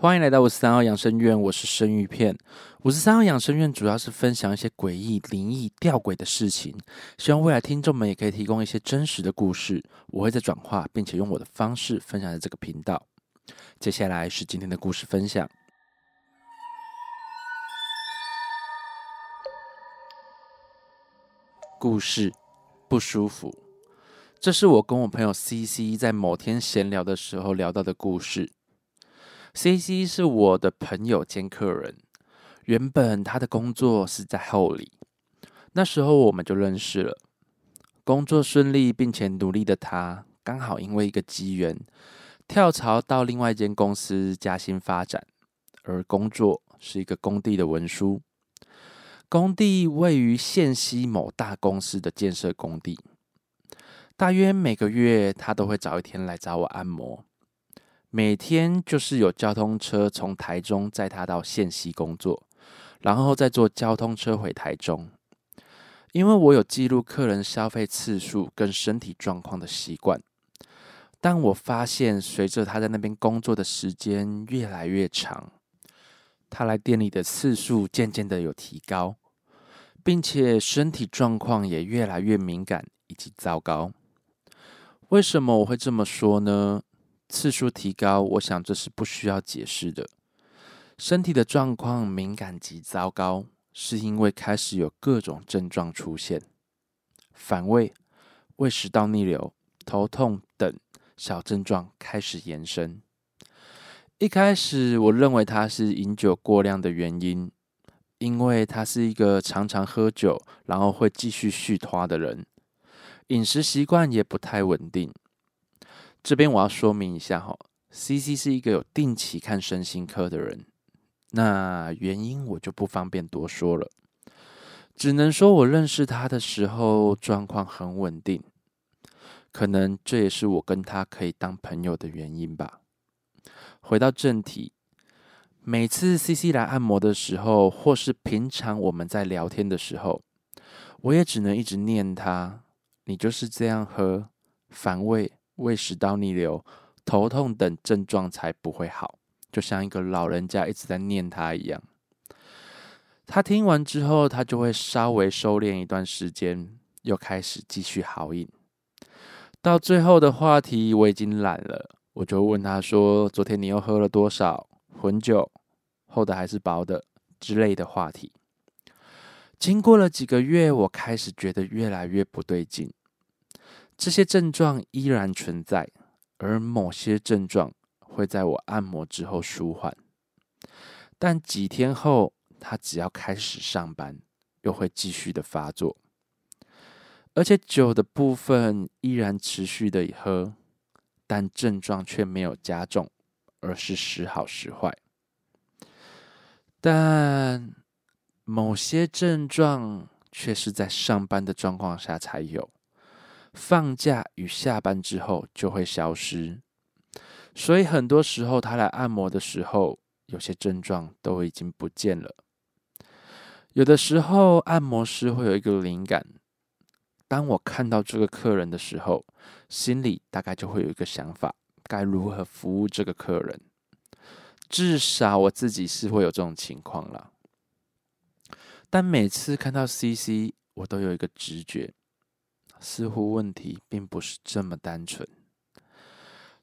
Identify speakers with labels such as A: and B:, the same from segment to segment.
A: 欢迎来到五十三号养生院，我是生鱼片。五十三号养生院主要是分享一些诡异、灵异、吊诡的事情，希望未来听众们也可以提供一些真实的故事，我会在转化，并且用我的方式分享在这个频道。接下来是今天的故事分享。故事不舒服，这是我跟我朋友 C C 在某天闲聊的时候聊到的故事。C C 是我的朋友兼客人，原本他的工作是在后里，那时候我们就认识了。工作顺利并且努力的他，刚好因为一个机缘，跳槽到另外一间公司加薪发展，而工作是一个工地的文书。工地位于县西某大公司的建设工地，大约每个月他都会找一天来找我按摩。每天就是有交通车从台中载他到县西工作，然后再坐交通车回台中。因为我有记录客人消费次数跟身体状况的习惯，但我发现随着他在那边工作的时间越来越长，他来店里的次数渐渐的有提高，并且身体状况也越来越敏感以及糟糕。为什么我会这么说呢？次数提高，我想这是不需要解释的。身体的状况敏感及糟糕，是因为开始有各种症状出现，反胃、胃食道逆流、头痛等小症状开始延伸。一开始我认为他是饮酒过量的原因，因为他是一个常常喝酒，然后会继续续拖的人，饮食习惯也不太稳定。这边我要说明一下哈，C C 是一个有定期看身心科的人，那原因我就不方便多说了，只能说我认识他的时候状况很稳定，可能这也是我跟他可以当朋友的原因吧。回到正题，每次 C C 来按摩的时候，或是平常我们在聊天的时候，我也只能一直念他，你就是这样喝，反胃。胃食道逆流、头痛等症状才不会好，就像一个老人家一直在念他一样。他听完之后，他就会稍微收敛一段时间，又开始继续豪饮。到最后的话题我已经懒了，我就问他说：“昨天你又喝了多少混酒？厚的还是薄的？”之类的话题。经过了几个月，我开始觉得越来越不对劲。这些症状依然存在，而某些症状会在我按摩之后舒缓，但几天后，他只要开始上班，又会继续的发作，而且酒的部分依然持续的喝，但症状却没有加重，而是时好时坏。但某些症状却是在上班的状况下才有。放假与下班之后就会消失，所以很多时候他来按摩的时候，有些症状都已经不见了。有的时候按摩师会有一个灵感，当我看到这个客人的时候，心里大概就会有一个想法，该如何服务这个客人。至少我自己是会有这种情况了。但每次看到 CC，我都有一个直觉。似乎问题并不是这么单纯。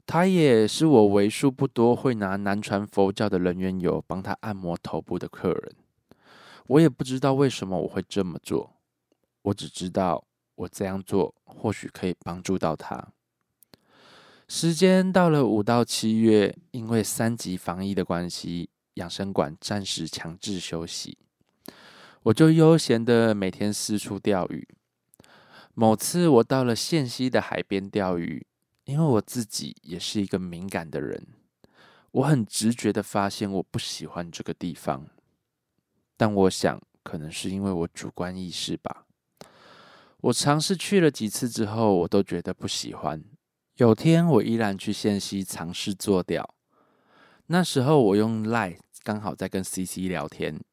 A: 他也是我为数不多会拿南传佛教的人缘油帮他按摩头部的客人。我也不知道为什么我会这么做，我只知道我这样做或许可以帮助到他。时间到了五到七月，因为三级防疫的关系，养生馆暂时强制休息，我就悠闲的每天四处钓鱼。某次我到了县西的海边钓鱼，因为我自己也是一个敏感的人，我很直觉的发现我不喜欢这个地方。但我想，可能是因为我主观意识吧。我尝试去了几次之后，我都觉得不喜欢。有天我依然去县西尝试做钓，那时候我用 Line 刚好在跟 C C 聊天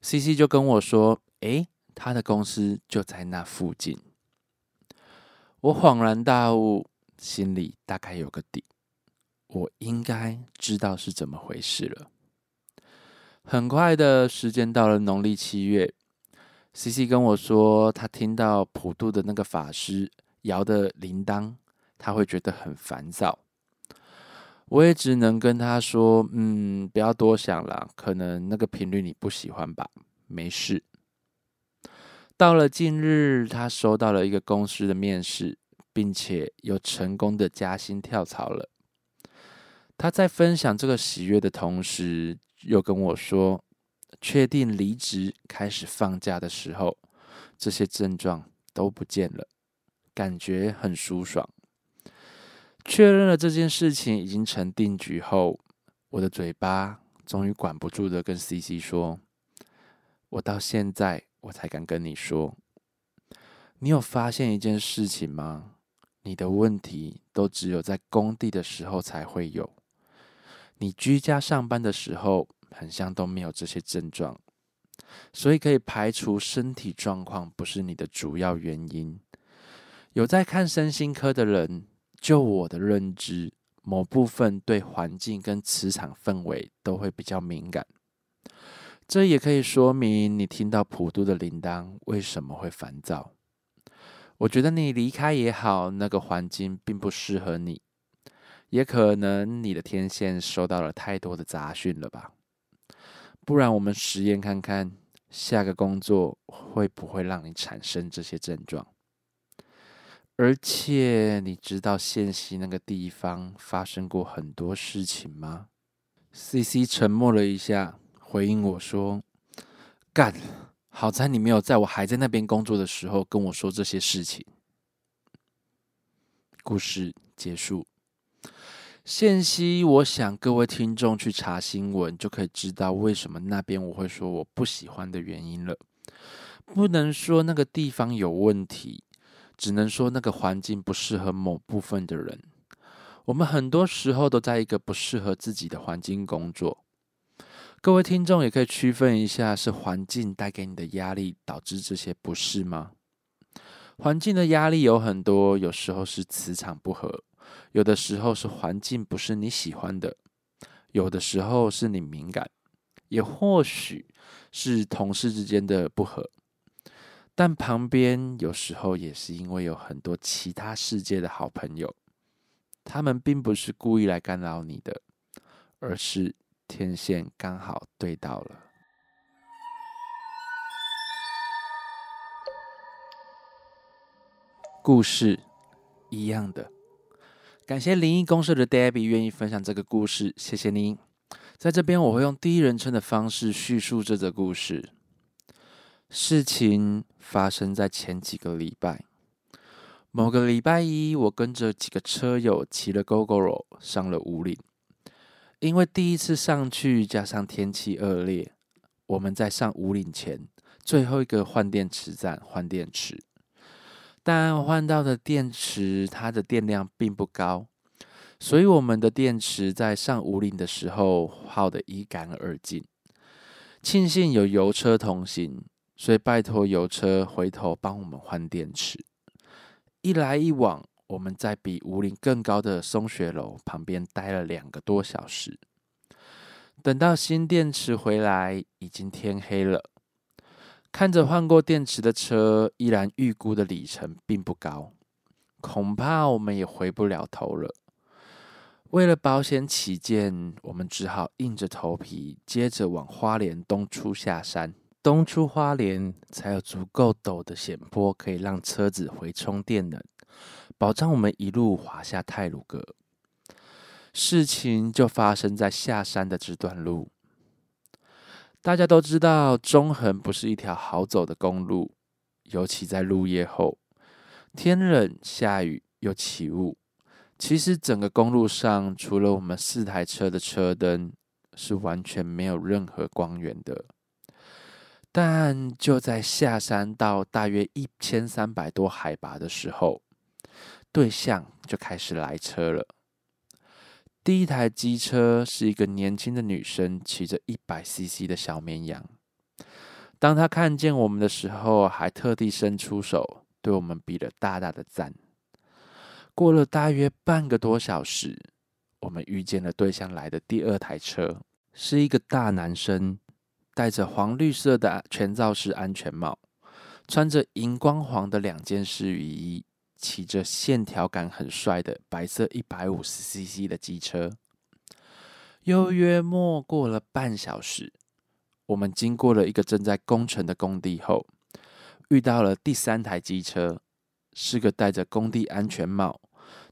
A: ，C C 就跟我说：“诶，他的公司就在那附近。”我恍然大悟，心里大概有个底。我应该知道是怎么回事了。很快的时间到了农历七月，C C 跟我说，他听到普渡的那个法师摇的铃铛，他会觉得很烦躁。我也只能跟他说：“嗯，不要多想了，可能那个频率你不喜欢吧，没事。”到了近日，他收到了一个公司的面试，并且又成功的加薪跳槽了。他在分享这个喜悦的同时，又跟我说：“确定离职开始放假的时候，这些症状都不见了，感觉很舒爽。”确认了这件事情已经成定局后，我的嘴巴终于管不住的跟 C C 说：“我到现在。”我才敢跟你说，你有发现一件事情吗？你的问题都只有在工地的时候才会有，你居家上班的时候，很像都没有这些症状，所以可以排除身体状况不是你的主要原因。有在看身心科的人，就我的认知，某部分对环境跟磁场氛围都会比较敏感。这也可以说明你听到普渡的铃铛为什么会烦躁。我觉得你离开也好，那个环境并不适合你，也可能你的天线收到了太多的杂讯了吧？不然我们实验看看，下个工作会不会让你产生这些症状？而且你知道县西那个地方发生过很多事情吗？C C 沉默了一下。回应我说：“干，好在你没有在我还在那边工作的时候跟我说这些事情。”故事结束。现息，我想各位听众去查新闻就可以知道为什么那边我会说我不喜欢的原因了。不能说那个地方有问题，只能说那个环境不适合某部分的人。我们很多时候都在一个不适合自己的环境工作。各位听众也可以区分一下，是环境带给你的压力导致这些不适吗？环境的压力有很多，有时候是磁场不合，有的时候是环境不是你喜欢的，有的时候是你敏感，也或许是同事之间的不合。但旁边有时候也是因为有很多其他世界的好朋友，他们并不是故意来干扰你的，而是。天线刚好对到了。故事一样的，感谢灵异公社的 Debbie 愿意分享这个故事，谢谢您。在这边，我会用第一人称的方式叙述这则故事。事情发生在前几个礼拜，某个礼拜一，我跟着几个车友骑了 GoGoRo 上了五岭。因为第一次上去，加上天气恶劣，我们在上五岭前最后一个换电池站换电池，但换到的电池它的电量并不高，所以我们的电池在上五岭的时候耗得一干二净。庆幸有油车同行，所以拜托油车回头帮我们换电池。一来一往。我们在比五岭更高的松雪楼旁边待了两个多小时，等到新电池回来，已经天黑了。看着换过电池的车，依然预估的里程并不高，恐怕我们也回不了头了。为了保险起见，我们只好硬着头皮，接着往花莲东出下山。东出花莲，才有足够陡的险坡，可以让车子回充电能。保障我们一路滑下泰鲁阁。事情就发生在下山的这段路。大家都知道，中横不是一条好走的公路，尤其在入夜后，天冷下雨又起雾，其实整个公路上，除了我们四台车的车灯，是完全没有任何光源的。但就在下山到大约一千三百多海拔的时候，对象就开始来车了。第一台机车是一个年轻的女生骑着一百 CC 的小绵羊。当她看见我们的时候，还特地伸出手对我们比了大大的赞。过了大约半个多小时，我们遇见了对象来的第二台车，是一个大男生，戴着黄绿色的全罩式安全帽，穿着荧光黄的两件式雨衣，骑着线条感很帅的白色一百五十 CC 的机车。又约莫过了半小时，我们经过了一个正在工程的工地后，遇到了第三台机车，是个戴着工地安全帽。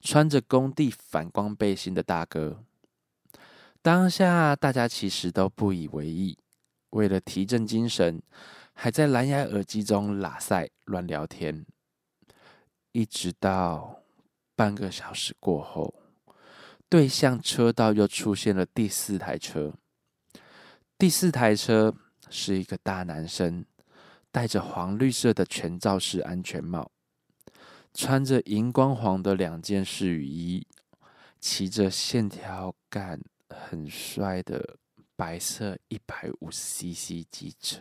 A: 穿着工地反光背心的大哥，当下大家其实都不以为意，为了提振精神，还在蓝牙耳机中拉塞乱聊天。一直到半个小时过后，对向车道又出现了第四台车。第四台车是一个大男生，戴着黄绿色的全罩式安全帽。穿着荧光黄的两件式雨衣，骑着线条感很帅的白色一百五十 CC 机车，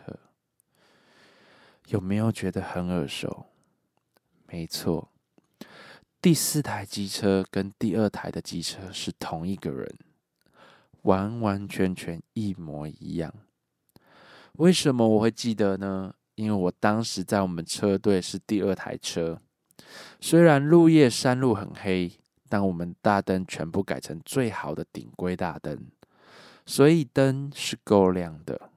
A: 有没有觉得很耳熟？没错，第四台机车跟第二台的机车是同一个人，完完全全一模一样。为什么我会记得呢？因为我当时在我们车队是第二台车。虽然入夜山路很黑，但我们大灯全部改成最好的顶规大灯，所以灯是够亮的。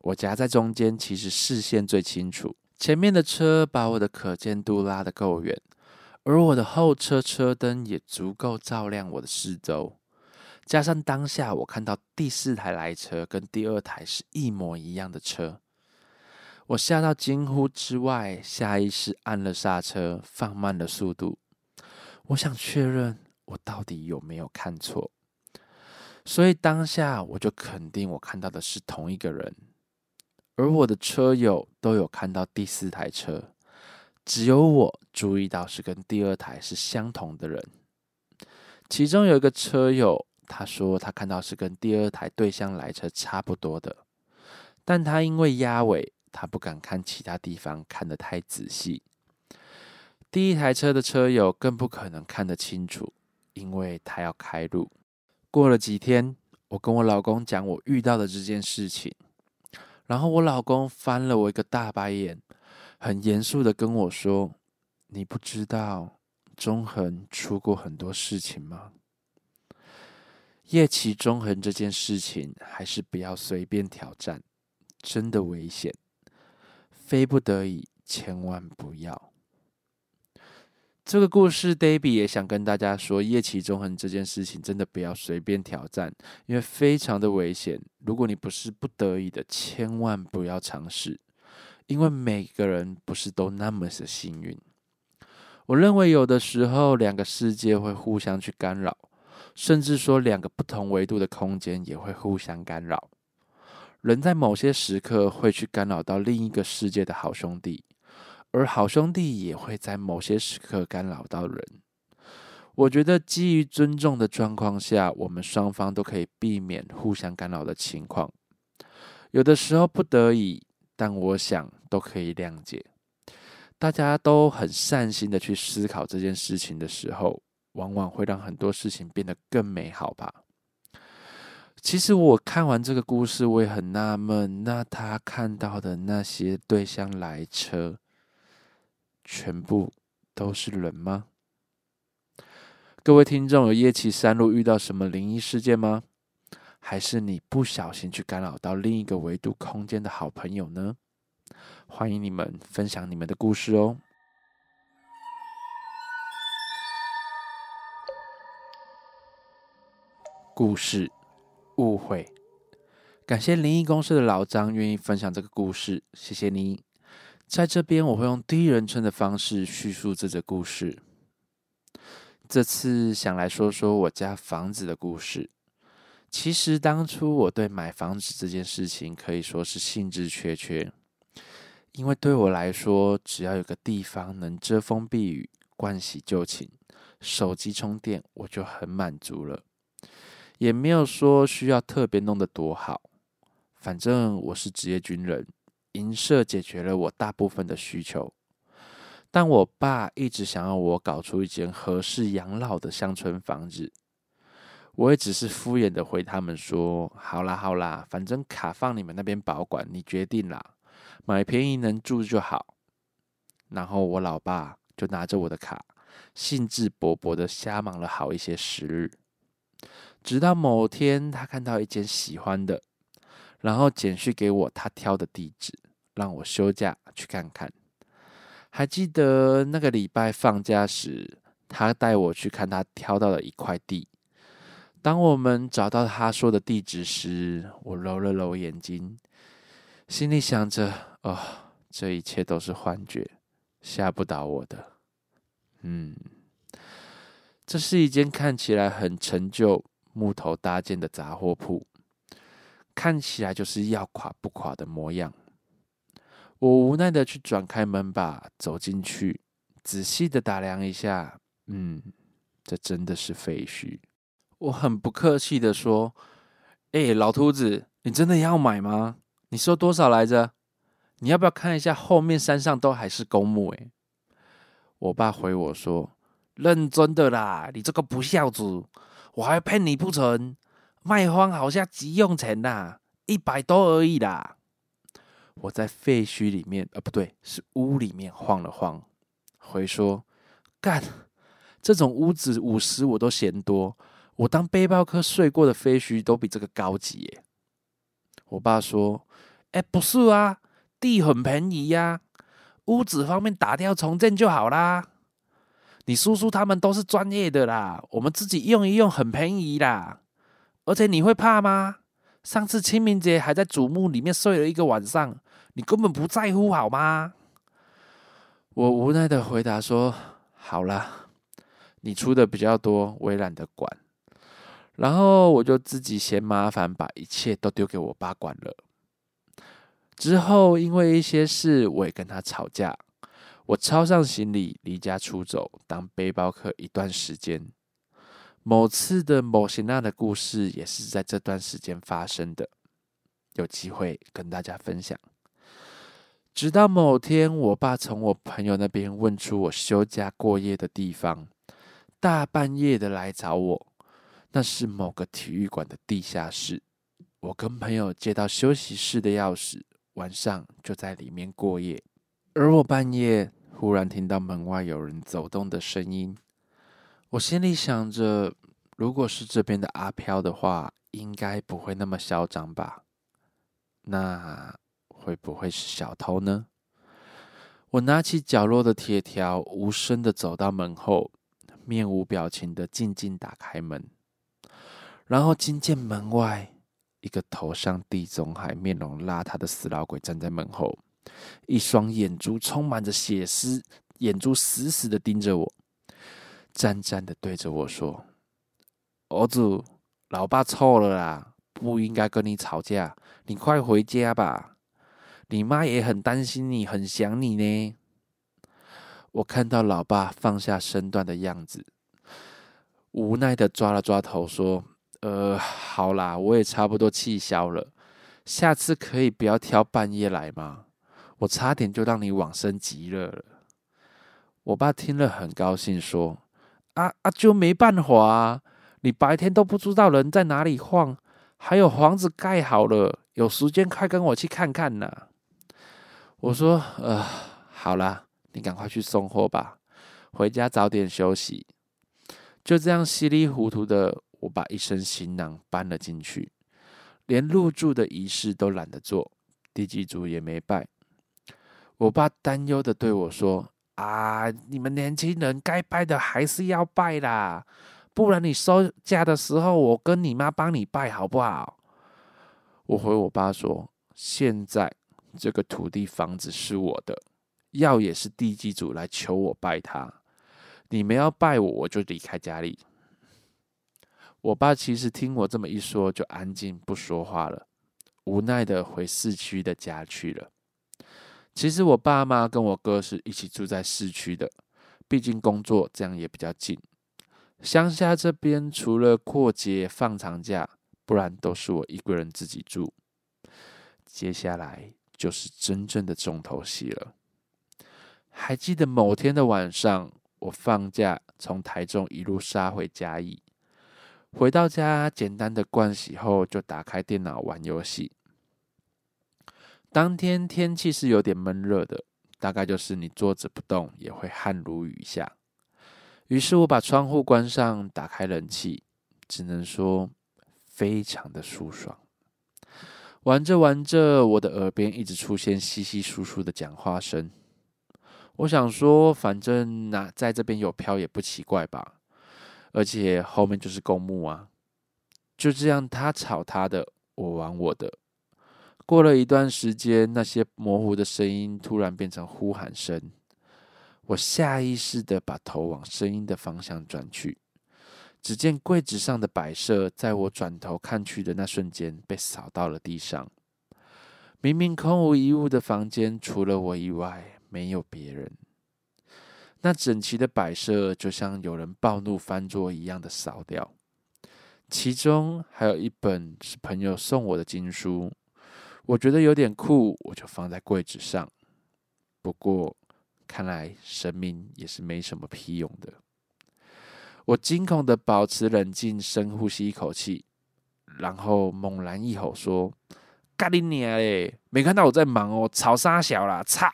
A: 我夹在中间，其实视线最清楚。前面的车把我的可见度拉得够远，而我的后车车灯也足够照亮我的四周。加上当下我看到第四台来车跟第二台是一模一样的车。我吓到惊呼之外，下意识按了刹车，放慢了速度。我想确认我到底有没有看错，所以当下我就肯定我看到的是同一个人，而我的车友都有看到第四台车，只有我注意到是跟第二台是相同的人。其中有一个车友，他说他看到是跟第二台对向来车差不多的，但他因为压尾。他不敢看其他地方，看得太仔细。第一台车的车友更不可能看得清楚，因为他要开路。过了几天，我跟我老公讲我遇到的这件事情，然后我老公翻了我一个大白眼，很严肃的跟我说：“你不知道中恒出过很多事情吗？夜骑中恒这件事情，还是不要随便挑战，真的危险。”非不得已，千万不要。这个故事，Debbie 也想跟大家说，夜骑中横这件事情真的不要随便挑战，因为非常的危险。如果你不是不得已的，千万不要尝试，因为每个人不是都那么的幸运。我认为有的时候，两个世界会互相去干扰，甚至说两个不同维度的空间也会互相干扰。人在某些时刻会去干扰到另一个世界的好兄弟，而好兄弟也会在某些时刻干扰到人。我觉得基于尊重的状况下，我们双方都可以避免互相干扰的情况。有的时候不得已，但我想都可以谅解。大家都很善心的去思考这件事情的时候，往往会让很多事情变得更美好吧。其实我看完这个故事，我也很纳闷，那他看到的那些对象来车，全部都是人吗？各位听众，有夜骑山路遇到什么灵异事件吗？还是你不小心去干扰到另一个维度空间的好朋友呢？欢迎你们分享你们的故事哦。故事。误会，感谢灵异公司的老张愿意分享这个故事，谢谢你。在这边，我会用第一人称的方式叙述这则故事。这次想来说说我家房子的故事。其实当初我对买房子这件事情可以说是兴致缺缺，因为对我来说，只要有个地方能遮风避雨、盥洗就寝、手机充电，我就很满足了。也没有说需要特别弄得多好，反正我是职业军人，银舍解决了我大部分的需求。但我爸一直想要我搞出一间合适养老的乡村房子。我也只是敷衍的回他们说：“好啦好啦，反正卡放你们那边保管，你决定啦，买便宜能住就好。”然后我老爸就拿着我的卡，兴致勃勃的瞎忙了好一些时日，直到某天他看到一间喜欢的，然后简讯给我他挑的地址，让我休假去看看。还记得那个礼拜放假时，他带我去看他挑到的一块地。当我们找到他说的地址时，我揉了揉眼睛，心里想着：“哦，这一切都是幻觉，吓不倒我的。”嗯，这是一间看起来很陈旧、木头搭建的杂货铺，看起来就是要垮不垮的模样。我无奈的去转开门把，走进去，仔细的打量一下，嗯，这真的是废墟。我很不客气的说：“哎，老秃子，你真的要买吗？你说多少来着？你要不要看一下后面山上都还是公墓？”哎，我爸回我说：“认真的啦，你这个不孝子，我还骗你不成？卖方好像急用钱呐，一百多而已啦。”我在废墟里面，呃，不对，是屋里面晃了晃，回说：“干，这种屋子五十我都嫌多。”我当背包客睡过的废墟都比这个高级耶。我爸说：“哎，不是啊，地很便宜呀，屋子方面打掉重建就好啦。你叔叔他们都是专业的啦，我们自己用一用很便宜啦。而且你会怕吗？上次清明节还在祖墓里面睡了一个晚上，你根本不在乎好吗？”我无奈的回答说：“好啦，你出的比较多，我也懒得管。”然后我就自己嫌麻烦，把一切都丢给我爸管了。之后因为一些事，我也跟他吵架。我抄上行李离家出走，当背包客一段时间。某次的某些那的故事，也是在这段时间发生的。有机会跟大家分享。直到某天，我爸从我朋友那边问出我休假过夜的地方，大半夜的来找我。那是某个体育馆的地下室，我跟朋友借到休息室的钥匙，晚上就在里面过夜。而我半夜忽然听到门外有人走动的声音，我心里想着，如果是这边的阿飘的话，应该不会那么嚣张吧？那会不会是小偷呢？我拿起角落的铁条，无声的走到门后，面无表情的静静打开门。然后惊见门外一个头上地中海、面容邋遢的死老鬼站在门后，一双眼珠充满着血丝，眼珠死死的盯着我，战战的对着我说：“儿子，老爸错了啦，不应该跟你吵架，你快回家吧，你妈也很担心你，很想你呢。”我看到老爸放下身段的样子，无奈的抓了抓头说。呃，好啦，我也差不多气消了。下次可以不要挑半夜来吗？我差点就让你往生极乐了。我爸听了很高兴，说：“啊啊，就没办法啊！你白天都不知道人在哪里晃，还有房子盖好了，有时间快跟我去看看呐。”我说：“呃，好啦，你赶快去送货吧，回家早点休息。”就这样稀里糊涂的。我把一身行囊搬了进去，连入住的仪式都懒得做，地基主也没拜。我爸担忧的对我说：“啊，你们年轻人该拜的还是要拜啦，不然你收假的时候，我跟你妈帮你拜好不好？”我回我爸说：“现在这个土地房子是我的，要也是地基主来求我拜他，你们要拜我，我就离开家里。”我爸其实听我这么一说，就安静不说话了，无奈的回市区的家去了。其实我爸妈跟我哥是一起住在市区的，毕竟工作这样也比较近。乡下这边除了过节放长假，不然都是我一个人自己住。接下来就是真正的重头戏了。还记得某天的晚上，我放假从台中一路杀回嘉义。回到家，简单的盥洗后，就打开电脑玩游戏。当天天气是有点闷热的，大概就是你坐着不动也会汗如雨下。于是我把窗户关上，打开冷气，只能说非常的舒爽。玩着玩着，我的耳边一直出现稀稀疏疏的讲话声。我想说，反正那在这边有飘也不奇怪吧，而且后面就是公墓啊。就这样，他吵他的，我玩我的。过了一段时间，那些模糊的声音突然变成呼喊声。我下意识的把头往声音的方向转去，只见柜子上的摆设，在我转头看去的那瞬间被扫到了地上。明明空无一物的房间，除了我以外没有别人。那整齐的摆设就像有人暴怒翻桌一样的扫掉，其中还有一本是朋友送我的经书。我觉得有点酷，我就放在柜子上。不过，看来神明也是没什么屁用的。我惊恐的保持冷静，深呼吸一口气，然后猛然一吼说：“干你娘嘞！没看到我在忙哦，吵啥小啦？操！”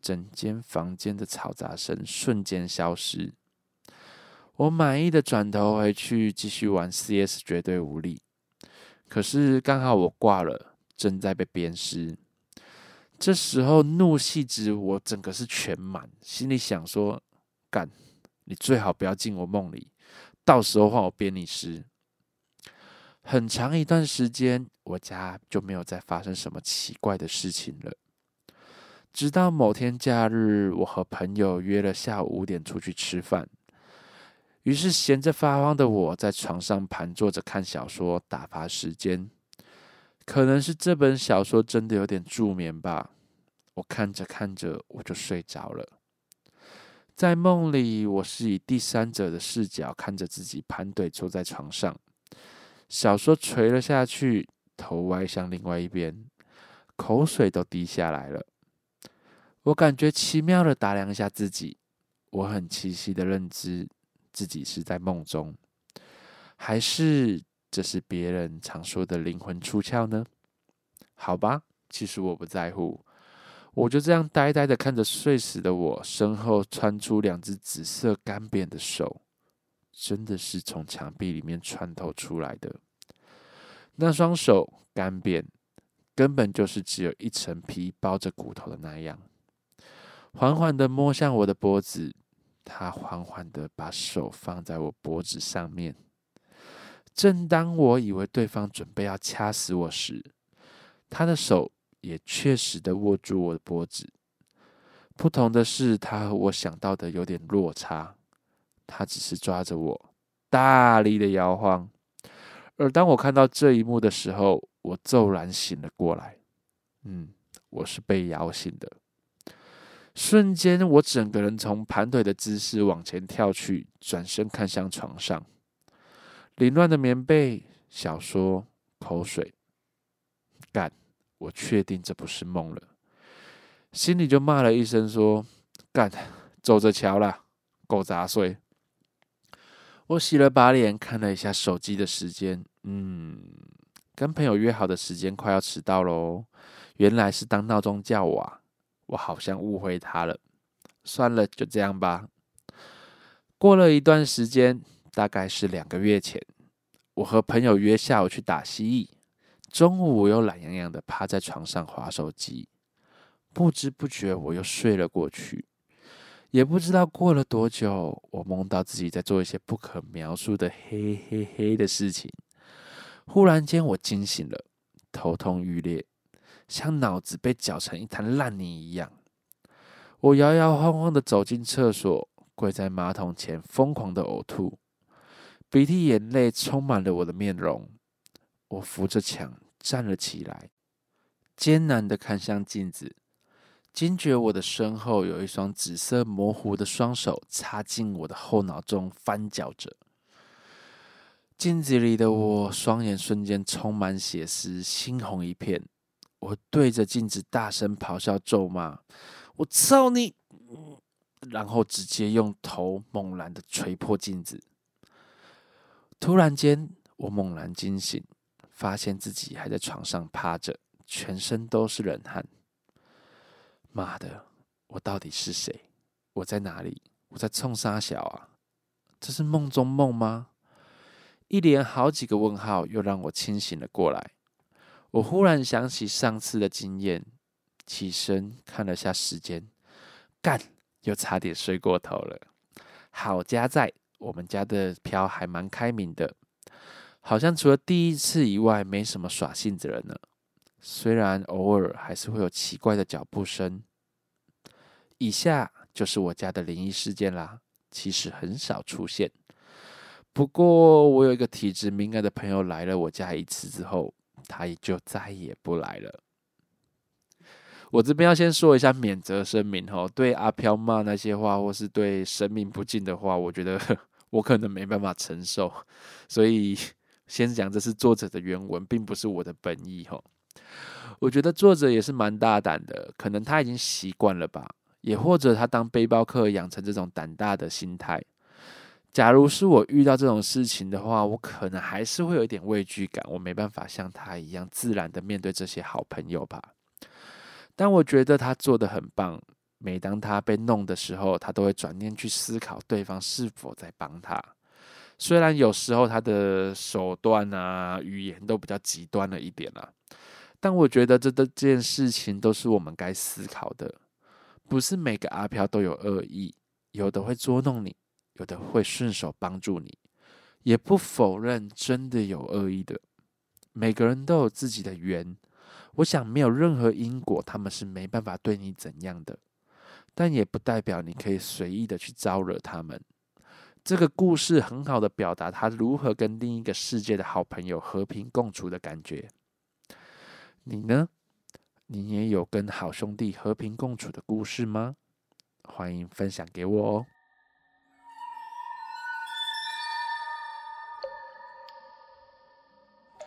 A: 整间房间的嘈杂声瞬间消失。我满意的转头回去，继续玩 CS，绝对无力。可是刚好我挂了，正在被鞭尸。这时候怒气值我整个是全满，心里想说：干，你最好不要进我梦里，到时候换我鞭你尸。很长一段时间，我家就没有再发生什么奇怪的事情了。直到某天假日，我和朋友约了下午五点出去吃饭。于是，闲着发慌的我在床上盘坐着看小说，打发时间。可能是这本小说真的有点助眠吧。我看着看着，我就睡着了。在梦里，我是以第三者的视角看着自己盘腿坐在床上，小说垂了下去，头歪向另外一边，口水都滴下来了。我感觉奇妙的打量一下自己，我很清晰的认知。自己是在梦中，还是这是别人常说的灵魂出窍呢？好吧，其实我不在乎，我就这样呆呆的看着睡死的我，身后穿出两只紫色干瘪的手，真的是从墙壁里面穿透出来的。那双手干扁，根本就是只有一层皮包着骨头的那样，缓缓的摸向我的脖子。他缓缓的把手放在我脖子上面，正当我以为对方准备要掐死我时，他的手也确实的握住我的脖子。不同的是，他和我想到的有点落差。他只是抓着我，大力的摇晃。而当我看到这一幕的时候，我骤然醒了过来。嗯，我是被摇醒的。瞬间，我整个人从盘腿的姿势往前跳去，转身看向床上，凌乱的棉被、小说、口水，干！我确定这不是梦了，心里就骂了一声说：“干，走着瞧啦，狗杂碎！”我洗了把脸，看了一下手机的时间，嗯，跟朋友约好的时间快要迟到喽，原来是当闹钟叫我啊。我好像误会他了，算了，就这样吧。过了一段时间，大概是两个月前，我和朋友约下午去打蜥蜴，中午我又懒洋洋的趴在床上划手机，不知不觉我又睡了过去。也不知道过了多久，我梦到自己在做一些不可描述的黑黑黑的事情。忽然间，我惊醒了，头痛欲裂。像脑子被搅成一滩烂泥一样，我摇摇晃晃的走进厕所，跪在马桶前，疯狂的呕吐，鼻涕眼泪充满了我的面容。我扶着墙站了起来，艰难的看向镜子，惊觉我的身后有一双紫色模糊的双手插进我的后脑中翻搅着。镜子里的我，双眼瞬间充满血丝，猩红一片。我对着镜子大声咆哮咒骂：“我操你！”然后直接用头猛然的捶破镜子。突然间，我猛然惊醒，发现自己还在床上趴着，全身都是冷汗。妈的，我到底是谁？我在哪里？我在冲沙小啊？这是梦中梦吗？一连好几个问号，又让我清醒了过来。我忽然想起上次的经验，起身看了下时间，干，又差点睡过头了。好家在，我们家的飘还蛮开明的，好像除了第一次以外，没什么耍性子人呢。虽然偶尔还是会有奇怪的脚步声。以下就是我家的灵异事件啦，其实很少出现。不过我有一个体质敏感的朋友来了我家一次之后，他也就再也不来了。我这边要先说一下免责声明哦，对阿飘骂那些话，或是对神明不敬的话，我觉得 我可能没办法承受，所以先讲这是作者的原文，并不是我的本意哈。我觉得作者也是蛮大胆的，可能他已经习惯了吧，也或者他当背包客养成这种胆大的心态。假如是我遇到这种事情的话，我可能还是会有一点畏惧感，我没办法像他一样自然的面对这些好朋友吧。但我觉得他做的很棒。每当他被弄的时候，他都会转念去思考对方是否在帮他。虽然有时候他的手段啊、语言都比较极端了一点啊，但我觉得这这件事情都是我们该思考的。不是每个阿飘都有恶意，有的会捉弄你。有的会顺手帮助你，也不否认真的有恶意的。每个人都有自己的缘，我想没有任何因果，他们是没办法对你怎样的。但也不代表你可以随意的去招惹他们。这个故事很好的表达他如何跟另一个世界的好朋友和平共处的感觉。你呢？你也有跟好兄弟和平共处的故事吗？欢迎分享给我哦。